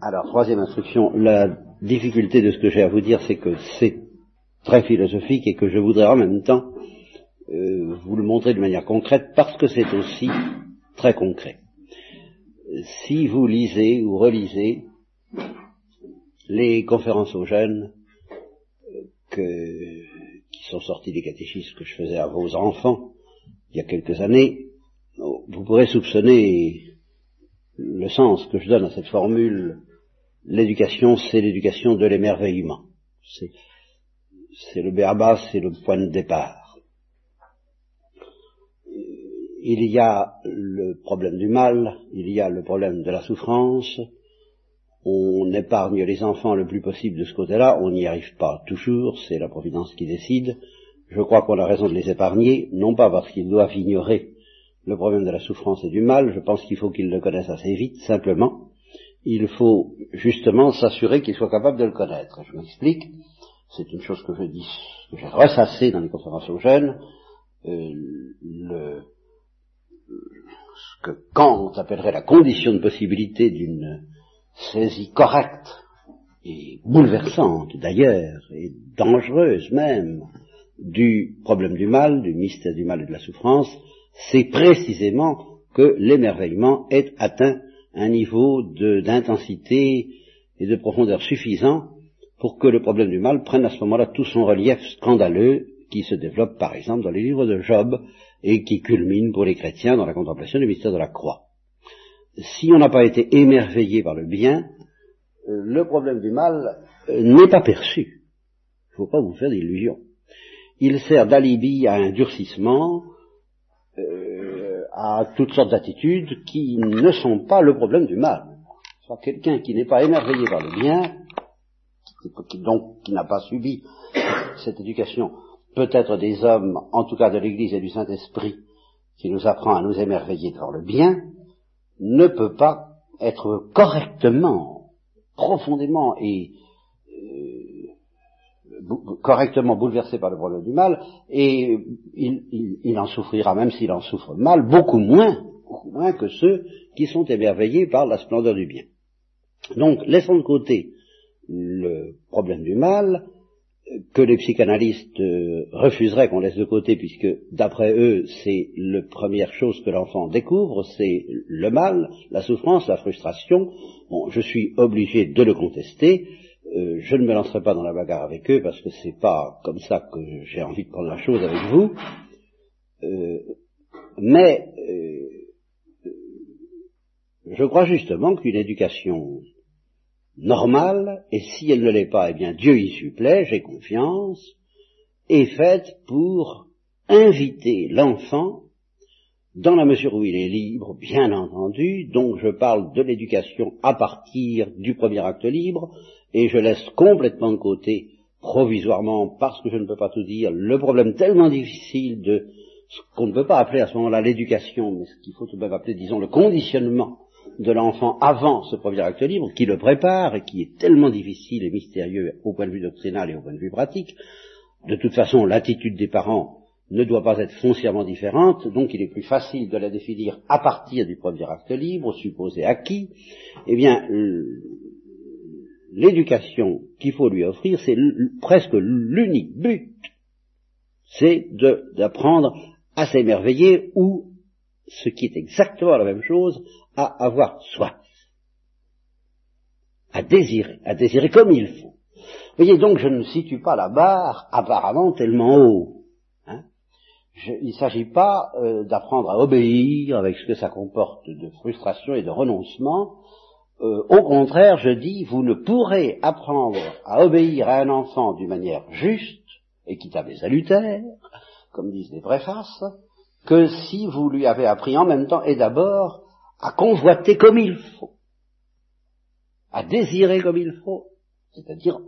Alors, troisième instruction, la difficulté de ce que j'ai à vous dire, c'est que c'est très philosophique et que je voudrais en même temps euh, vous le montrer de manière concrète parce que c'est aussi très concret. Si vous lisez ou relisez les conférences aux jeunes que, qui sont sorties des catéchismes que je faisais à vos enfants il y a quelques années, vous pourrez soupçonner le sens que je donne à cette formule l'éducation, c'est l'éducation de l'émerveillement. C'est le béaba, c'est le point de départ. Il y a le problème du mal, il y a le problème de la souffrance, on épargne les enfants le plus possible de ce côté-là, on n'y arrive pas toujours, c'est la Providence qui décide. Je crois qu'on a raison de les épargner, non pas parce qu'ils doivent ignorer le problème de la souffrance et du mal, je pense qu'il faut qu'ils le connaissent assez vite, simplement, il faut justement s'assurer qu'ils soient capables de le connaître. Je m'explique, c'est une chose que je dis, que j'ai ressassé dans les conférences aux jeunes, euh, le, ce que Kant appellerait la condition de possibilité d'une saisie correcte et bouleversante d'ailleurs, et dangereuse même, du problème du mal, du mystère du mal et de la souffrance, c'est précisément que l'émerveillement est atteint un niveau d'intensité et de profondeur suffisant pour que le problème du mal prenne à ce moment-là tout son relief scandaleux qui se développe par exemple dans les livres de Job et qui culmine pour les chrétiens dans la contemplation du mystère de la croix. Si on n'a pas été émerveillé par le bien, le problème du mal euh, n'est pas perçu. Il ne faut pas vous faire d'illusions. Il sert d'alibi à un durcissement, euh, à toutes sortes d'attitudes qui ne sont pas le problème du mal. Soit quelqu'un qui n'est pas émerveillé par le bien, qui, donc qui n'a pas subi cette éducation, peut-être des hommes, en tout cas de l'Église et du Saint-Esprit, qui nous apprend à nous émerveiller par le bien, ne peut pas être correctement, profondément et correctement bouleversé par le problème du mal, et il, en souffrira, même s'il en souffre mal, beaucoup moins, beaucoup moins que ceux qui sont émerveillés par la splendeur du bien. Donc, laissons de côté le problème du mal, que les psychanalystes euh, refuseraient qu'on laisse de côté, puisque d'après eux, c'est la première chose que l'enfant découvre, c'est le mal, la souffrance, la frustration. Bon, je suis obligé de le contester, euh, je ne me lancerai pas dans la bagarre avec eux parce que c'est pas comme ça que j'ai envie de prendre la chose avec vous. Euh, mais euh, je crois justement qu'une éducation normale, et si elle ne l'est pas, eh bien Dieu y supplée, j'ai confiance, est faite pour inviter l'enfant dans la mesure où il est libre, bien entendu, donc je parle de l'éducation à partir du premier acte libre, et je laisse complètement de côté, provisoirement, parce que je ne peux pas tout dire, le problème tellement difficile de ce qu'on ne peut pas appeler à ce moment-là l'éducation, mais ce qu'il faut tout de même appeler, disons, le conditionnement de l'enfant avant ce premier acte libre, qui le prépare et qui est tellement difficile et mystérieux au point de vue doctrinal et au point de vue pratique. De toute façon, l'attitude des parents ne doit pas être foncièrement différente, donc il est plus facile de la définir à partir du premier acte libre, supposé acquis. Eh bien, l'éducation qu'il faut lui offrir, c'est presque l'unique but, c'est d'apprendre à s'émerveiller ou, ce qui est exactement la même chose, à avoir soif, à désirer, à désirer comme il faut. Vous voyez donc, je ne situe pas la barre apparemment tellement haut. Il ne s'agit pas euh, d'apprendre à obéir avec ce que ça comporte de frustration et de renoncement, euh, au contraire, je dis, vous ne pourrez apprendre à obéir à un enfant d'une manière juste, équitable et salutaire, comme disent les préfaces, que si vous lui avez appris en même temps et d'abord à convoiter comme il faut, à désirer comme il faut, c'est-à-dire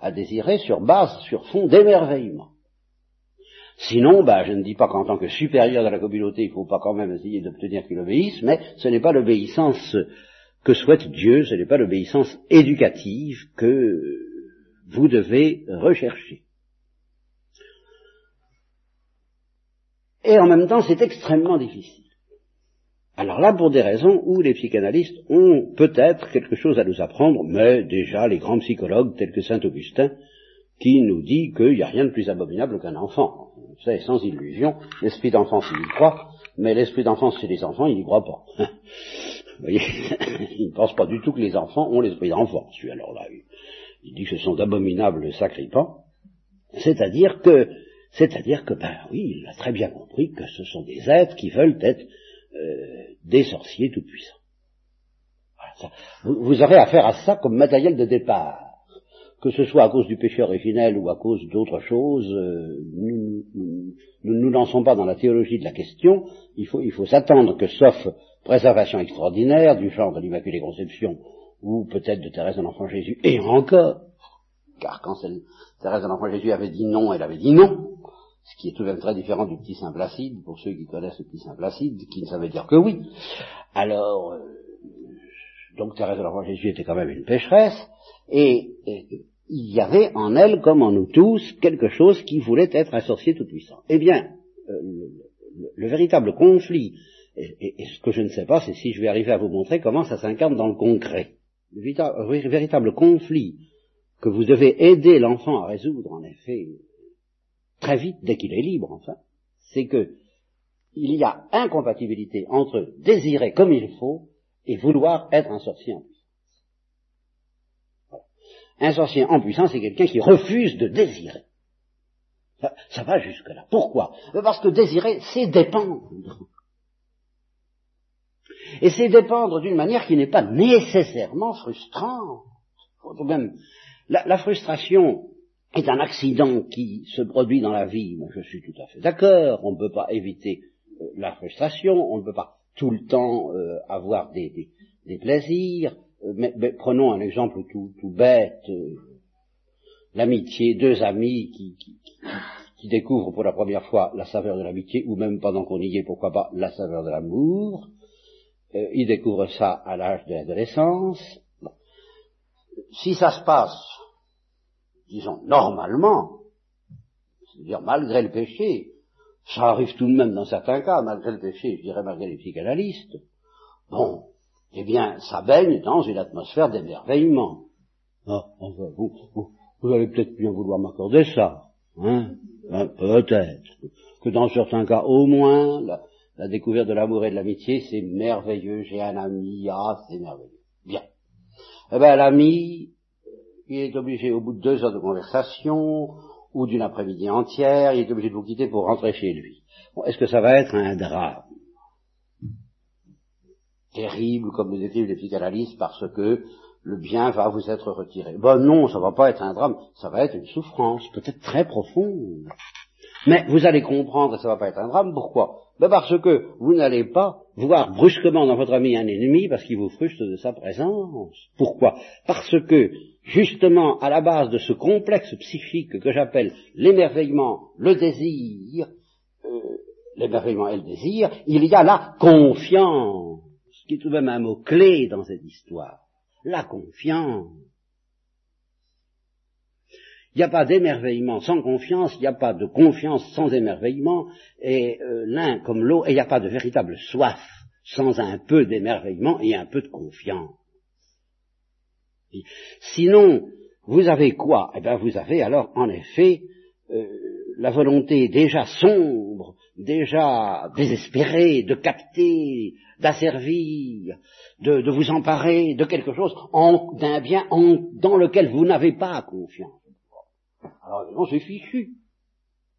à désirer sur base, sur fond d'émerveillement. Sinon, bah, je ne dis pas qu'en tant que supérieur de la communauté, il ne faut pas quand même essayer d'obtenir qu'il obéisse, mais ce n'est pas l'obéissance que souhaite Dieu, ce n'est pas l'obéissance éducative que vous devez rechercher. Et en même temps, c'est extrêmement difficile. Alors là, pour des raisons où les psychanalystes ont peut-être quelque chose à nous apprendre, mais déjà les grands psychologues tels que Saint Augustin, qui nous dit qu'il n'y a rien de plus abominable qu'un enfant. Vous savez, sans illusion, l'esprit d'enfance, il y croit, mais l'esprit d'enfance chez les enfants, il n'y croit pas. Vous voyez, il ne pense pas du tout que les enfants ont l'esprit d'enfance. Alors là, il dit que ce sont d'abominables sacripants. C'est-à-dire que, c'est-à-dire que, ben oui, il a très bien compris que ce sont des êtres qui veulent être euh, des sorciers tout-puissants. vous, aurez affaire à ça comme matériel de départ. Que ce soit à cause du péché originel ou à cause d'autre chose, euh, nous ne nous, lançons pas dans la théologie de la question. Il faut, il faut s'attendre que, sauf préservation extraordinaire du genre de l'Immaculée Conception ou peut-être de Thérèse de l'Enfant Jésus, et encore, car quand Thérèse de l'Enfant Jésus avait dit non, elle avait dit non, ce qui est tout de même très différent du petit Saint Placide, pour ceux qui connaissent le petit Saint Placide, qui ne savait dire que oui. Alors, euh, donc Thérèse de l'Enfant Jésus était quand même une pécheresse, et, il y avait en elle, comme en nous tous, quelque chose qui voulait être un sorcier tout-puissant. Eh bien, euh, le, véritable conflit, et, ce que je ne sais pas, c'est si je vais arriver à vous montrer comment ça s'incarne dans le concret. Le véritable conflit que vous devez aider l'enfant à résoudre, en effet, très vite, dès qu'il est libre, enfin, c'est que il y a incompatibilité entre désirer comme il faut et vouloir être un sorcier en. Un sorcier en puissance, c'est quelqu'un qui refuse de désirer. Ça, va jusque-là. Pourquoi? Parce que désirer, c'est dépendre. Et c'est dépendre d'une manière qui n'est pas nécessairement frustrante. La, frustration est un accident qui se produit dans la vie. Moi, je suis tout à fait d'accord. On ne peut pas éviter euh, la frustration. On ne peut pas tout le temps euh, avoir des, plaisirs. Euh, mais, prenons un exemple tout, bête. L'amitié, deux amis qui, qui, découvrent pour la première fois la saveur de l'amitié, ou même pendant qu'on y est, pourquoi pas, la saveur de l'amour. ils découvrent ça à l'âge de l'adolescence. Si ça se passe disons, normalement, c'est-à-dire malgré le péché, ça arrive tout de même dans certains cas, malgré le péché, je dirais malgré les psychanalystes, bon, eh bien, ça baigne dans une atmosphère d'émerveillement. Ah, vous, vous, allez peut-être bien vouloir m'accorder ça, hein, hein peut-être, que dans certains cas, au moins, la, la découverte de l'amour et de l'amitié, c'est merveilleux, j'ai un ami, ah, c'est merveilleux. Bien. Eh bien, l'ami, il est obligé, au bout de deux heures de conversation, ou d'une après-midi entière, il est obligé de vous quitter pour rentrer chez lui. Est-ce que ça va être un drame? Terrible, comme le décrivent les psychanalystes, parce que le bien va vous être retiré. Ben non, ça va pas être un drame, ça va être une souffrance, peut-être très profonde. Mais vous allez comprendre que ça va pas être un drame, pourquoi? Ben Parce que vous n'allez pas voir brusquement dans votre ami un ennemi parce qu'il vous frustre de sa présence. Pourquoi? Parce que, justement, à la base de ce complexe psychique que j'appelle l'émerveillement, le désir, euh, l'émerveillement et le désir, il y a la confiance, qui est tout de même un mot clé dans cette histoire. La confiance. Il n'y a pas d'émerveillement sans confiance, il n'y a pas de confiance sans émerveillement, et euh, l'un comme l'autre, et il n'y a pas de véritable soif sans un peu d'émerveillement et un peu de confiance. Sinon, vous avez quoi? Eh bien, vous avez alors, en effet, euh, la volonté déjà sombre, déjà désespérée de capter, d'asservir, de, de, vous emparer de quelque chose, d'un bien dans lequel vous n'avez pas confiance. Alors, non, c'est fichu.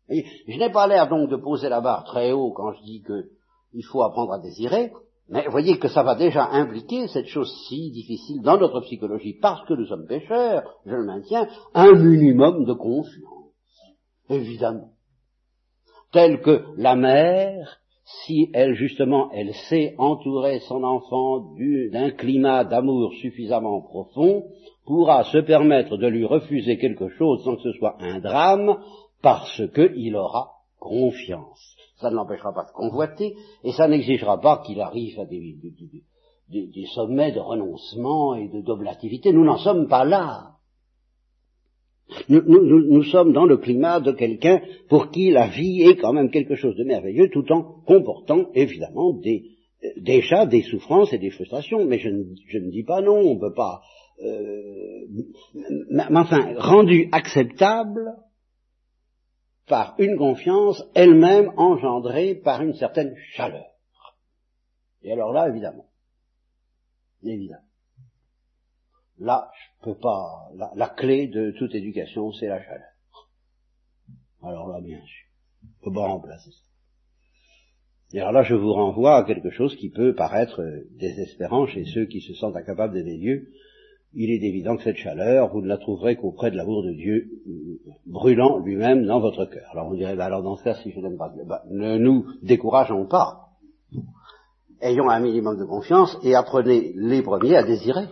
je n'ai pas l'air donc de poser la barre très haut quand je dis qu'il faut apprendre à désirer, mais voyez que ça va déjà impliquer cette chose si difficile dans notre psychologie, parce que nous sommes pécheurs, je le maintiens, un minimum de confiance, évidemment. Tel que la mère, si elle justement, elle sait entourer son enfant d'un climat d'amour suffisamment profond, pourra se permettre de lui refuser quelque chose sans que ce soit un drame, parce qu'il aura confiance. Ça ne l'empêchera pas de convoiter, et ça n'exigera pas qu'il arrive à des, des, sommets de renoncement et de doblativité. Nous n'en sommes pas là. Nous, nous, sommes dans le climat de quelqu'un pour qui la vie est quand même quelque chose de merveilleux, tout en comportant évidemment des, déjà des souffrances et des frustrations, mais je ne, je ne dis pas non, on ne peut pas. Euh, mais enfin, rendu acceptable par une confiance elle-même engendrée par une certaine chaleur. Et alors là, évidemment, évidemment, là, je peux pas, la, clé de toute éducation, c'est la chaleur. Alors là, bien sûr, on peut pas remplacer ça. Et alors là, je vous renvoie à quelque chose qui peut paraître désespérant chez ceux qui se sentent incapables d'aimer Dieu. Il est évident que cette chaleur, vous ne la trouverez qu'auprès de l'amour de Dieu, brûlant lui-même dans votre cœur. Alors vous direz, bah alors dans ce cas, si je n'aime pas Dieu, bah, ne nous décourageons pas. Ayons un minimum de confiance et apprenez les premiers à désirer.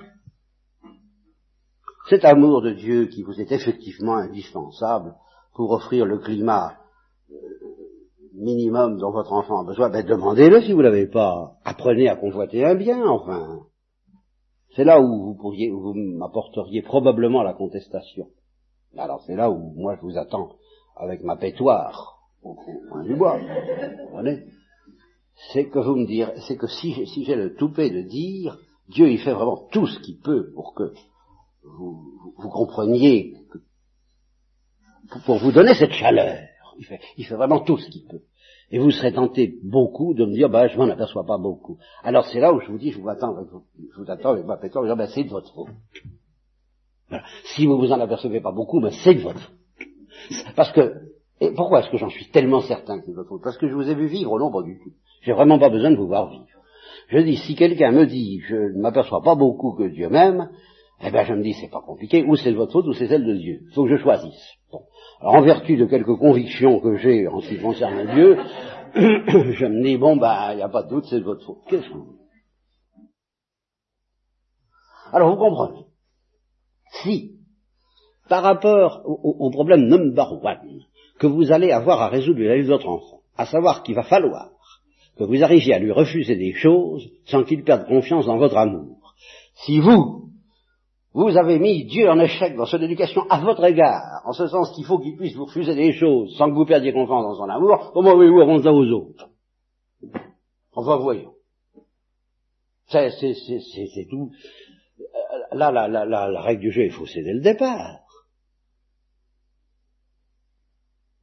Cet amour de Dieu qui vous est effectivement indispensable pour offrir le climat minimum dont votre enfant a besoin, ben demandez-le si vous l'avez pas. Apprenez à convoiter un bien, enfin. C'est là où vous pourriez, où vous m'apporteriez probablement la contestation. Alors c'est là où moi je vous attends avec ma pétoire au coin du bois. C'est que vous me c'est que si, si j'ai le toupet de dire, Dieu il fait vraiment tout ce qu'il peut pour que vous, vous compreniez, pour vous donner cette chaleur. Il fait, il fait vraiment tout ce qu'il peut. Et vous serez tenté beaucoup de me dire, bah, je m'en aperçois pas beaucoup. Alors c'est là où je vous dis, je vous attends, je vous attends avec ma je dis, bah, c'est de votre faute. Voilà. Si vous vous en apercevez pas beaucoup, ben c'est de votre faute. Parce que, et pourquoi est-ce que j'en suis tellement certain que c'est de votre faute? Parce que je vous ai vu vivre, non pas du tout. J'ai vraiment pas besoin de vous voir vivre. Je dis, si quelqu'un me dit, je ne m'aperçois pas beaucoup que Dieu m'aime, eh ben je me dis, c'est pas compliqué, ou c'est de votre faute, ou c'est celle de Dieu. Il faut que je choisisse. Bon. Alors, en vertu de quelques convictions que j'ai en ce qui concerne Dieu, je me dis, bon, bah, il n'y a pas de doute, c'est de votre faute. Qu'est-ce que vous Alors, vous comprenez? Si, par rapport au, problème number one que vous allez avoir à résoudre de votre enfant, à savoir qu'il va falloir que vous arriviez à lui refuser des choses sans qu'il perde confiance dans votre amour, si vous, vous avez mis Dieu en échec dans son éducation à votre égard, en ce sens qu'il faut qu'il puisse vous refuser des choses sans que vous perdiez confiance dans son amour, comment voulez-vous rendre ça aux autres Enfin, voyons. C'est, c'est, c'est, c'est tout. Là, la, la, la, la règle du jeu est faussée dès le départ.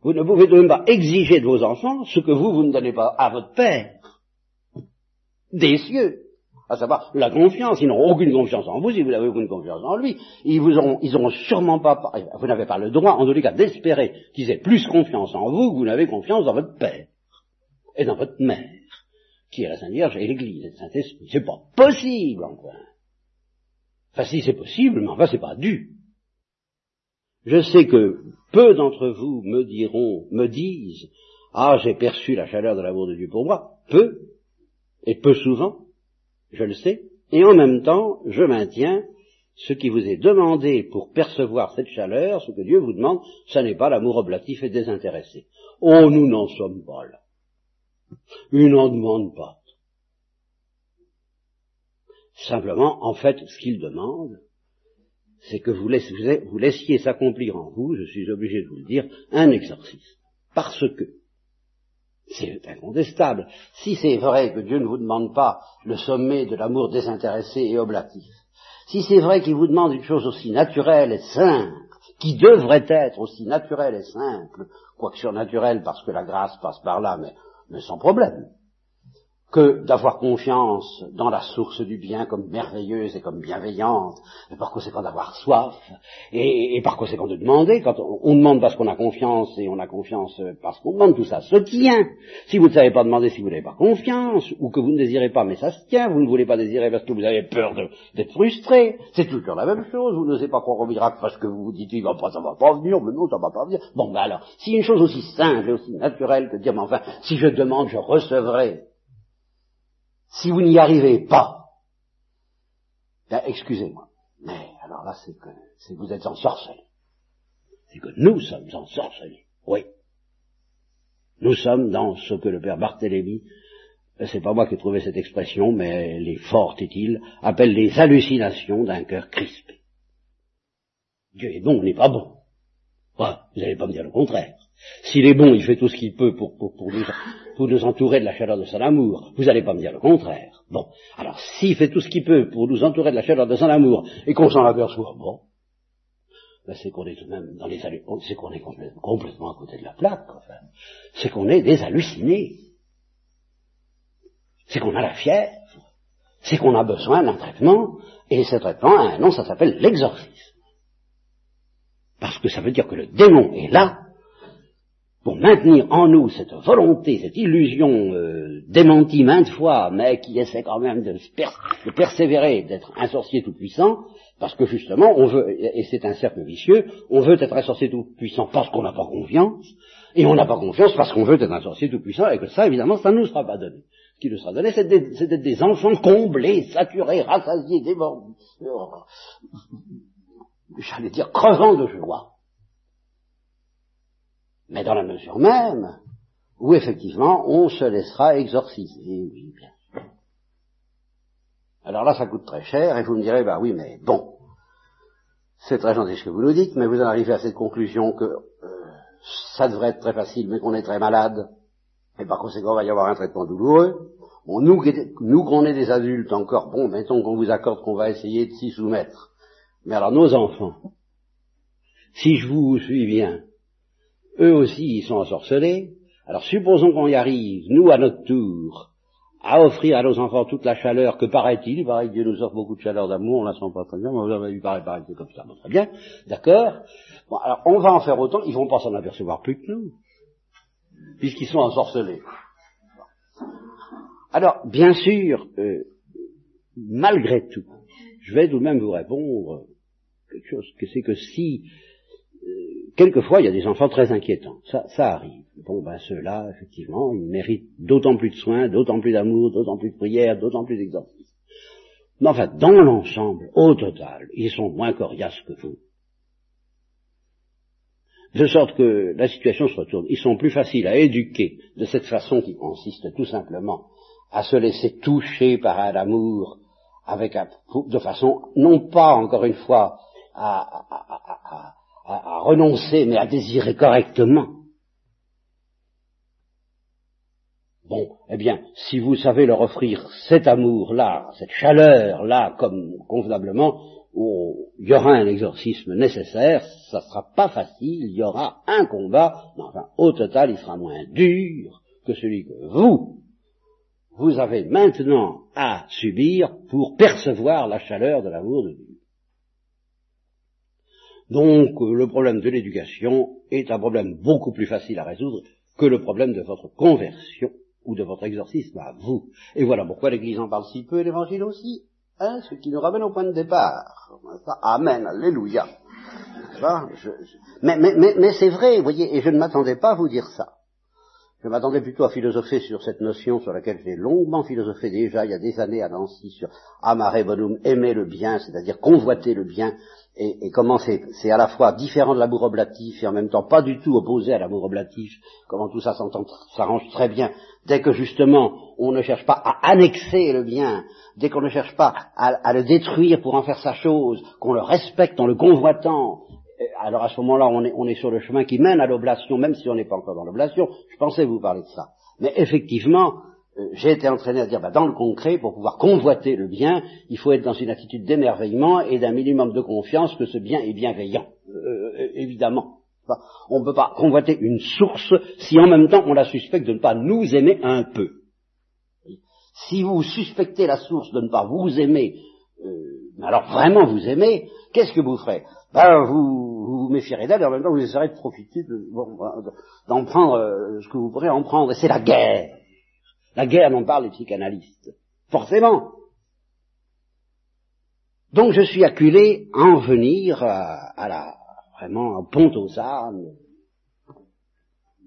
Vous ne pouvez même pas exiger de vos enfants ce que vous, vous ne donnez pas à votre père des cieux à savoir la confiance. Ils n'auront aucune confiance en vous si vous n'avez aucune confiance en lui. Ils vous auront, ils auront sûrement pas, vous n'avez pas le droit, en tous les cas, d'espérer qu'ils aient plus confiance en vous que vous n'avez confiance dans votre père et dans votre mère, qui est la Sainte Vierge et l'Église et le Saint-Esprit. C'est pas possible, enfin. Enfin, si c'est possible, mais enfin, c'est pas dû. Je sais que peu d'entre vous me diront, me disent, ah, j'ai perçu la chaleur de l'amour de Dieu pour moi. Peu, et peu souvent, je le sais, et en même temps, je maintiens ce qui vous est demandé pour percevoir cette chaleur, ce que Dieu vous demande, ce n'est pas l'amour oblatif et désintéressé. Oh, nous n'en sommes pas là. Il n'en demande pas. Simplement, en fait, ce qu'il demande, c'est que vous laissiez s'accomplir en vous, je suis obligé de vous le dire, un exorcisme. Parce que c'est incontestable. Si c'est vrai que Dieu ne vous demande pas le sommet de l'amour désintéressé et oblatif, si c'est vrai qu'il vous demande une chose aussi naturelle et simple, qui devrait être aussi naturelle et simple, quoique surnaturelle parce que la grâce passe par là, mais, mais sans problème, que d'avoir confiance dans la source du bien comme merveilleuse et comme bienveillante, et par conséquent d'avoir soif, et, par conséquent de demander, quand on, demande parce qu'on a confiance, et on a confiance parce qu'on demande, tout ça se tient. Si vous ne savez pas demander si vous n'avez pas confiance, ou que vous ne désirez pas, mais ça se tient, vous ne voulez pas désirer parce que vous avez peur d'être frustré, c'est toujours la même chose, vous n'osez pas croire au miracle parce que vous vous dites, va pas, ça va pas venir, mais non, ça va pas venir. Bon, ben alors, si une chose aussi simple et aussi naturelle que dire, mais enfin, si je demande, je recevrai, si vous n'y arrivez pas, ben, excusez-moi, mais alors là, c'est que, c'est vous êtes ensorcelés. C'est que nous sommes ensorcelés. Oui. Nous sommes dans ce que le père Barthélemy, euh, c'est pas moi qui ai trouvé cette expression, mais elle est forte, est-il, appelle les hallucinations d'un cœur crispé. Dieu est bon, on n'est pas bon. vous n'allez pas me dire le contraire. S'il est bon, il fait tout ce qu'il peut pour, nous, entourer de la chaleur de son amour. Vous n'allez pas me dire le contraire. Bon, alors s'il fait tout ce qu'il peut pour nous entourer de la chaleur de son amour et qu'on s'en aperçoit, bon, ben c'est qu'on est tout de même dans les c'est qu'on est complètement à côté de la plaque, enfin. C'est qu'on est des. C'est qu'on a la fièvre. C'est qu'on a besoin d'un traitement, et ce traitement a un nom, ça s'appelle l'exorcisme. Parce que ça veut dire que le démon est là pour maintenir en nous cette volonté, cette illusion euh, démentie maintes fois, mais qui essaie quand même de, persévérer, d'être un sorcier tout-puissant, parce que justement, on veut, et c'est un cercle vicieux, on veut être un sorcier tout-puissant parce qu'on n'a pas confiance, et on n'a pas confiance parce qu'on veut être un sorcier tout-puissant, et que ça, évidemment, ça ne nous sera pas donné. Ce qui nous sera donné, c'est d'être des enfants comblés, saturés, rassasiés, débordés, j'allais dire crevant de joie. Dans la mesure même où effectivement on se laissera exorciser, oui, bien Alors là, ça coûte très cher, et vous me direz, bah oui, mais bon, c'est très gentil ce que vous nous dites, mais vous en arrivez à cette conclusion que euh, ça devrait être très facile, mais qu'on est très malade, et par conséquent, il va y avoir un traitement douloureux. Bon, nous, nous qu'on est des adultes encore, bon, mettons qu'on vous accorde qu'on va essayer de s'y soumettre. Mais alors nos enfants, si je vous suis bien, eux aussi ils sont ensorcelés, alors supposons qu'on y arrive, nous à notre tour, à offrir à nos enfants toute la chaleur que paraît-il, il paraît Dieu nous offre beaucoup de chaleur d'amour, on la sent pas très bien, mais pareil, pareil, c'est comme ça, très bien, d'accord. Bon, alors on va en faire autant, ils vont pas s'en apercevoir plus que nous, puisqu'ils sont ensorcelés. Alors, bien sûr, euh, malgré tout, je vais tout de même vous répondre quelque chose que c'est que si euh, quelquefois il y a des enfants très inquiétants, ça, ça arrive. Bon ben ceux-là, effectivement, ils méritent d'autant plus de soins, d'autant plus d'amour, d'autant plus de prières, d'autant plus d'exorcisme. Mais enfin, dans l'ensemble, au total, ils sont moins coriaces que vous. De sorte que la situation se retourne. Ils sont plus faciles à éduquer de cette façon qui consiste tout simplement à se laisser toucher par un amour avec un, de façon, non pas encore une fois à, à, à, renoncer, mais à désirer correctement. Bon, eh bien, si vous savez leur offrir cet amour-là, cette chaleur-là, comme convenablement, il y aura un exorcisme nécessaire, ça ne sera pas facile, il y aura un combat, mais enfin, au total, il sera moins dur que celui que vous, vous avez maintenant à subir pour percevoir la chaleur de l'amour de Dieu. Donc le problème de l'éducation est un problème beaucoup plus facile à résoudre que le problème de votre conversion ou de votre exorcisme à vous. Et voilà pourquoi l'Église en parle si peu et l'Évangile aussi. Hein, ce qui nous ramène au point de départ. Amen, Alléluia. Mais, mais c'est vrai, vous voyez, et je ne m'attendais pas à vous dire ça. Je m'attendais plutôt à philosopher sur cette notion sur laquelle j'ai longuement philosophé déjà il y a des années à Nancy sur amare bonum, aimer le bien, c'est-à-dire convoiter le bien, et, comment c'est à la fois différent de l'amour oblatif et en même temps pas du tout opposé à l'amour oblatif, comment tout ça s'arrange très bien, dès que justement on ne cherche pas à annexer le bien, dès qu'on ne cherche pas à, à, le détruire pour en faire sa chose, qu'on le respecte en le convoitant, alors à ce moment-là, on est, on est, sur le chemin qui mène à l'oblation, même si on n'est pas encore dans l'oblation. Je pensais vous parler de ça. Mais effectivement, euh, j'ai été entraîné à dire, bah, dans le concret, pour pouvoir convoiter le bien, il faut être dans une attitude d'émerveillement et d'un minimum de confiance que ce bien est bienveillant. Euh, euh, évidemment. On ne peut pas convoiter une source si en même temps on la suspecte de ne pas nous aimer un peu. Si vous suspectez la source de ne pas vous aimer, alors vraiment vous aimer, qu'est-ce que vous ferez? Ben, vous, vous méfierez d'elle et en même temps vous essaierez de profiter d'en prendre euh, ce que vous pourrez en prendre. Et c'est la guerre. La guerre dont parlent les psychanalystes. Forcément. Donc je suis acculé à en venir à, la vraiment un pont aux âmes.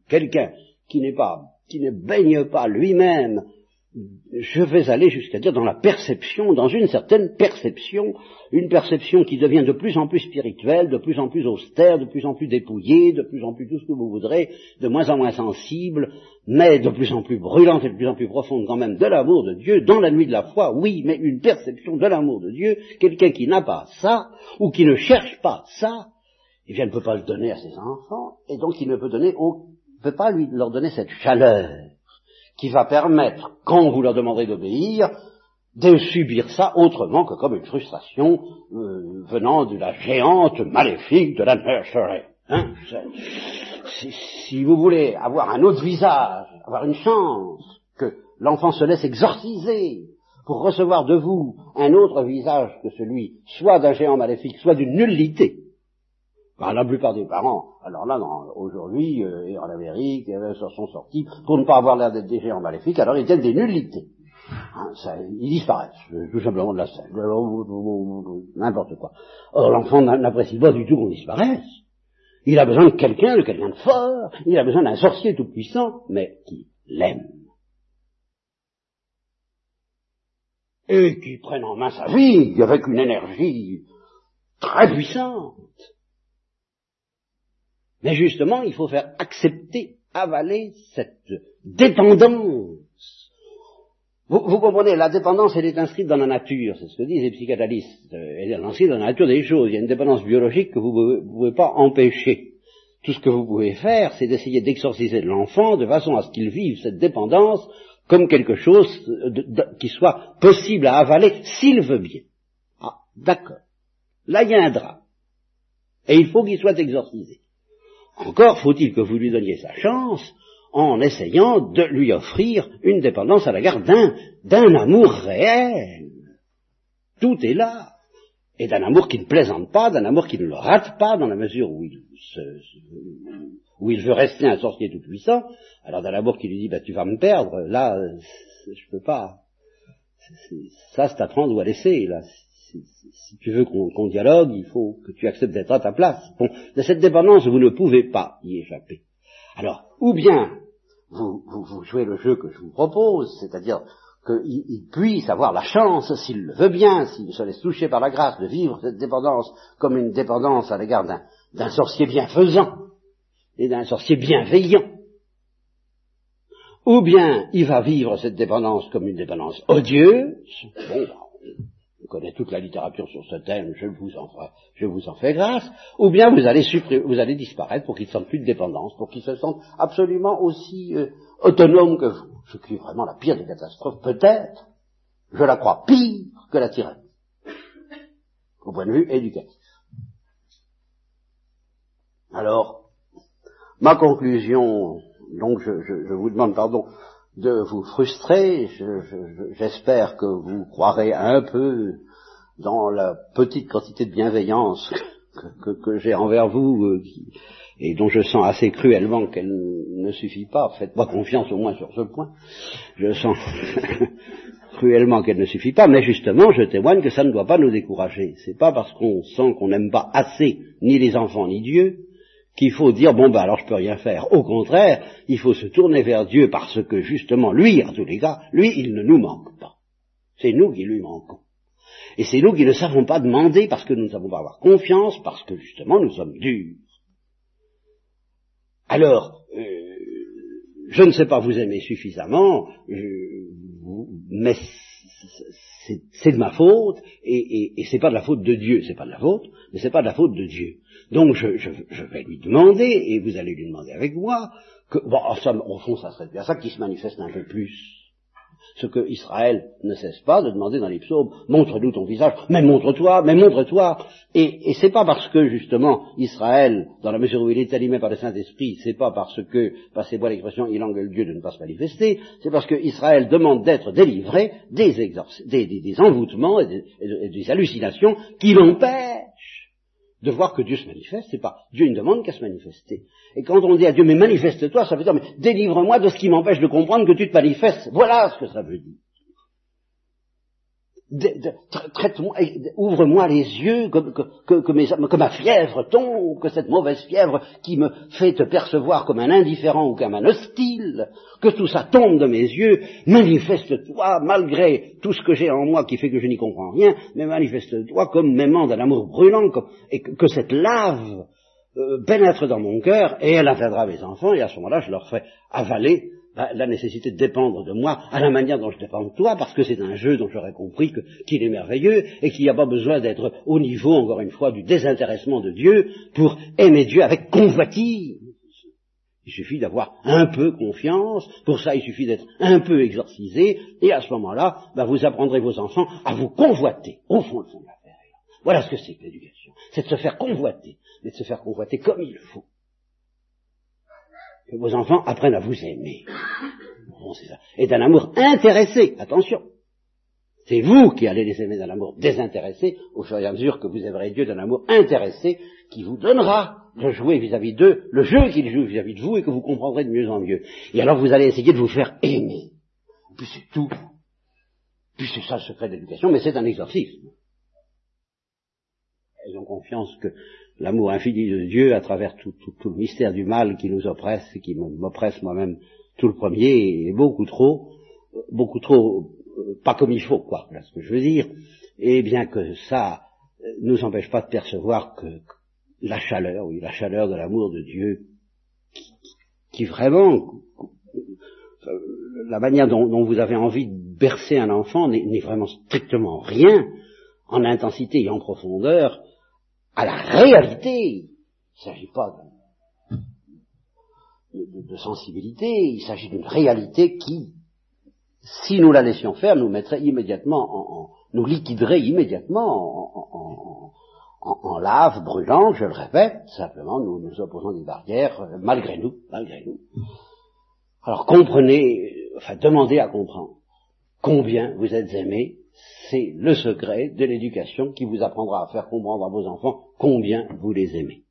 Quelqu'un qui n'est pas, qui ne baigne pas lui-même je vais aller jusqu'à dire dans la perception, dans une certaine perception, une perception qui devient de plus en plus spirituelle, de plus en plus austère, de plus en plus dépouillée, de plus en plus tout ce que vous voudrez, de moins en moins sensible, mais de plus en plus brûlante et de plus en plus profonde quand même de l'amour de Dieu, dans la nuit de la foi, oui, mais une perception de l'amour de Dieu, quelqu'un qui n'a pas ça, ou qui ne cherche pas ça, eh bien, ne peut pas le donner à ses enfants, et donc il ne peut au, peut pas lui, leur donner cette chaleur qui va permettre, quand vous leur demanderez d'obéir, de subir ça autrement que comme une frustration euh, venant de la géante maléfique de la nursery. Hein si, vous voulez avoir un autre visage, avoir une chance que l'enfant se laisse exorciser pour recevoir de vous un autre visage que celui soit d'un géant maléfique, soit d'une nullité, ben, la plupart des parents, alors là, aujourd'hui, euh, en Amérique, euh, sont sortis, pour ne pas avoir l'air d'être des géants maléfiques, alors ils tiennent des nullités. Hein, ça, ils disparaissent, euh, tout simplement de la scène, n'importe quoi. Or, l'enfant n'apprécie pas du tout qu'on disparaisse. Il a besoin de quelqu'un, de quelqu'un de fort, il a besoin d'un sorcier tout puissant, mais qui l'aime. Et qui prenne en main sa vie avec une énergie très puissante. Mais justement, il faut faire accepter, avaler cette dépendance. Vous, comprenez, la dépendance, elle est inscrite dans la nature, c'est ce que disent les psychanalystes. Elle est inscrite dans la nature des choses. Il y a une dépendance biologique que vous ne pouvez pas empêcher. Tout ce que vous pouvez faire, c'est d'essayer d'exorciser l'enfant de façon à ce qu'il vive cette dépendance comme quelque chose qui soit possible à avaler s'il veut bien. Ah, d'accord. Là, il y a un drame. Et il faut qu'il soit exorcisé. Encore faut-il que vous lui donniez sa chance en essayant de lui offrir une dépendance à la garde d'un, amour réel. Tout est là. Et d'un amour qui ne plaisante pas, d'un amour qui ne le rate pas dans la mesure où il, veut rester un sorcier tout puissant. Alors d'un amour qui lui dit, bah, tu vas me perdre, là, je peux pas. Ça, c'est à prendre ou à laisser, là si, tu veux qu'on dialogue, il faut que tu acceptes d'être à ta place. Bon, de cette dépendance, vous ne pouvez pas y échapper. Alors, ou bien vous, jouez le jeu que je vous propose, c'est-à-dire qu'il puisse avoir la chance, s'il le veut bien, s'il se laisse toucher par la grâce, de vivre cette dépendance comme une dépendance à l'égard d'un sorcier bienfaisant et d'un sorcier bienveillant. Ou bien il va vivre cette dépendance comme une dépendance odieuse, bon, vous connaissez toute la littérature sur ce thème, je vous en, fais grâce, ou bien vous allez, disparaître pour qu'ils ne sentent plus de dépendance, pour qu'ils se sentent absolument aussi euh, autonomes que vous. Ce qui est vraiment la pire des catastrophes, peut-être, je la crois pire que la tyrannie, au point de vue éducatif. Alors, ma conclusion, donc je vous demande pardon de vous frustrer. J'espère que vous croirez un peu dans la petite quantité de bienveillance que, j'ai envers vous euh, et dont je sens assez cruellement qu'elle ne suffit pas. Faites-moi confiance au moins sur ce point. Je sens cruellement qu'elle ne suffit pas, mais justement, je témoigne que ça ne doit pas nous décourager. C'est pas parce qu'on sent qu'on n'aime pas assez ni les enfants ni Dieu qu'il faut dire bon ben alors je peux rien faire. Au contraire, il faut se tourner vers Dieu parce que justement lui, en tous les cas, lui, il ne nous manque pas. C'est nous qui lui manquons. Et c'est nous qui ne savons pas demander parce que nous ne savons pas avoir confiance, parce que justement nous sommes durs. Alors, euh, je ne sais pas vous aimer suffisamment, mais c'est de ma faute, et, et, c'est pas de la faute de Dieu, c'est pas de la faute, mais c'est pas de la faute de Dieu. Donc je, je, vais lui demander, et vous allez lui demander avec moi, que, bon, au fond, ça serait bien ça qui se manifeste un peu plus. Ce que Israël ne cesse pas de demander dans les psaumes, montre-nous ton visage, mais montre-toi, mais montre-toi. Et, et c'est pas parce que, justement, Israël, dans la mesure où il est animé par le Saint-Esprit, c'est pas parce que, passez-moi l'expression, il engueule Dieu de ne pas se manifester, c'est parce que Israël demande d'être délivré des, des, des, envoûtements des, et des hallucinations qui l'empêchent de voir que Dieu se manifeste, c'est pas Dieu ne demande qu'à se manifester. Et quand on dit à Dieu, mais manifeste-toi, ça veut dire, mais délivre-moi de ce qui m'empêche de comprendre que tu te manifestes. Voilà ce que ça veut dire traite-moi, ouvre-moi les yeux, que, que, ma fièvre tombe, que cette mauvaise fièvre qui me fait te percevoir comme un indifférent ou comme un hostile, que tout ça tombe de mes yeux, manifeste-toi malgré tout ce que j'ai en moi qui fait que je n'y comprends rien, mais manifeste-toi comme m'aimant d'un amour brûlant, et que, cette lave euh, pénètre dans mon cœur, et elle atteindra mes enfants, et à ce moment-là, je leur ferai avaler bah, la nécessité de dépendre de moi à la manière dont je dépends de toi, parce que c'est un jeu dont j'aurais compris qu'il est merveilleux et qu'il n'y a pas besoin d'être au niveau, encore une fois, du désintéressement de Dieu pour aimer Dieu avec convoitise. Il suffit d'avoir un peu confiance, pour ça il suffit d'être un peu exorcisé, et à ce moment-là, bah, vous apprendrez vos enfants à vous convoiter, au fond, le fond de. Voilà ce que c'est que l'éducation. C'est de se faire convoiter, mais de se faire convoiter comme il faut que vos enfants apprennent à vous aimer. Et d'un amour intéressé, attention. C'est vous qui allez les aimer d'un amour désintéressé, au fur et à mesure que vous aimerez Dieu d'un amour intéressé, qui vous donnera de jouer vis-à-vis d'eux, le jeu qu'ils jouent vis-à-vis de vous, et que vous comprendrez de mieux en mieux. Et alors vous allez essayer de vous faire aimer. Puis c'est tout. Puis c'est ça le secret de l'éducation, mais c'est un exorcisme. Ayons confiance que l'amour infini de Dieu à travers tout, le mystère du mal qui nous oppresse et qui m'oppresse moi-même tout le premier est beaucoup trop, beaucoup trop, euh, pas comme il faut, quoi, voilà ce que je veux dire, et bien que ça ne nous empêche pas de percevoir que, la chaleur, oui, la chaleur de l'amour de Dieu, qui, vraiment, euh, la manière dont, dont, vous avez envie de bercer un enfant n'est vraiment strictement rien en intensité et en profondeur à la réalité. Il ne s'agit pas de, sensibilité, il s'agit d'une réalité qui, si nous la laissions faire, nous mettrait immédiatement en, nous liquiderait immédiatement en, lave brûlante, je le répète, simplement nous nous opposons des barrières euh, malgré nous, malgré nous. Alors comprenez, enfin demandez à comprendre combien vous êtes aimés c'est le secret de l'éducation qui vous apprendra à faire comprendre à vos enfants combien vous les aimez.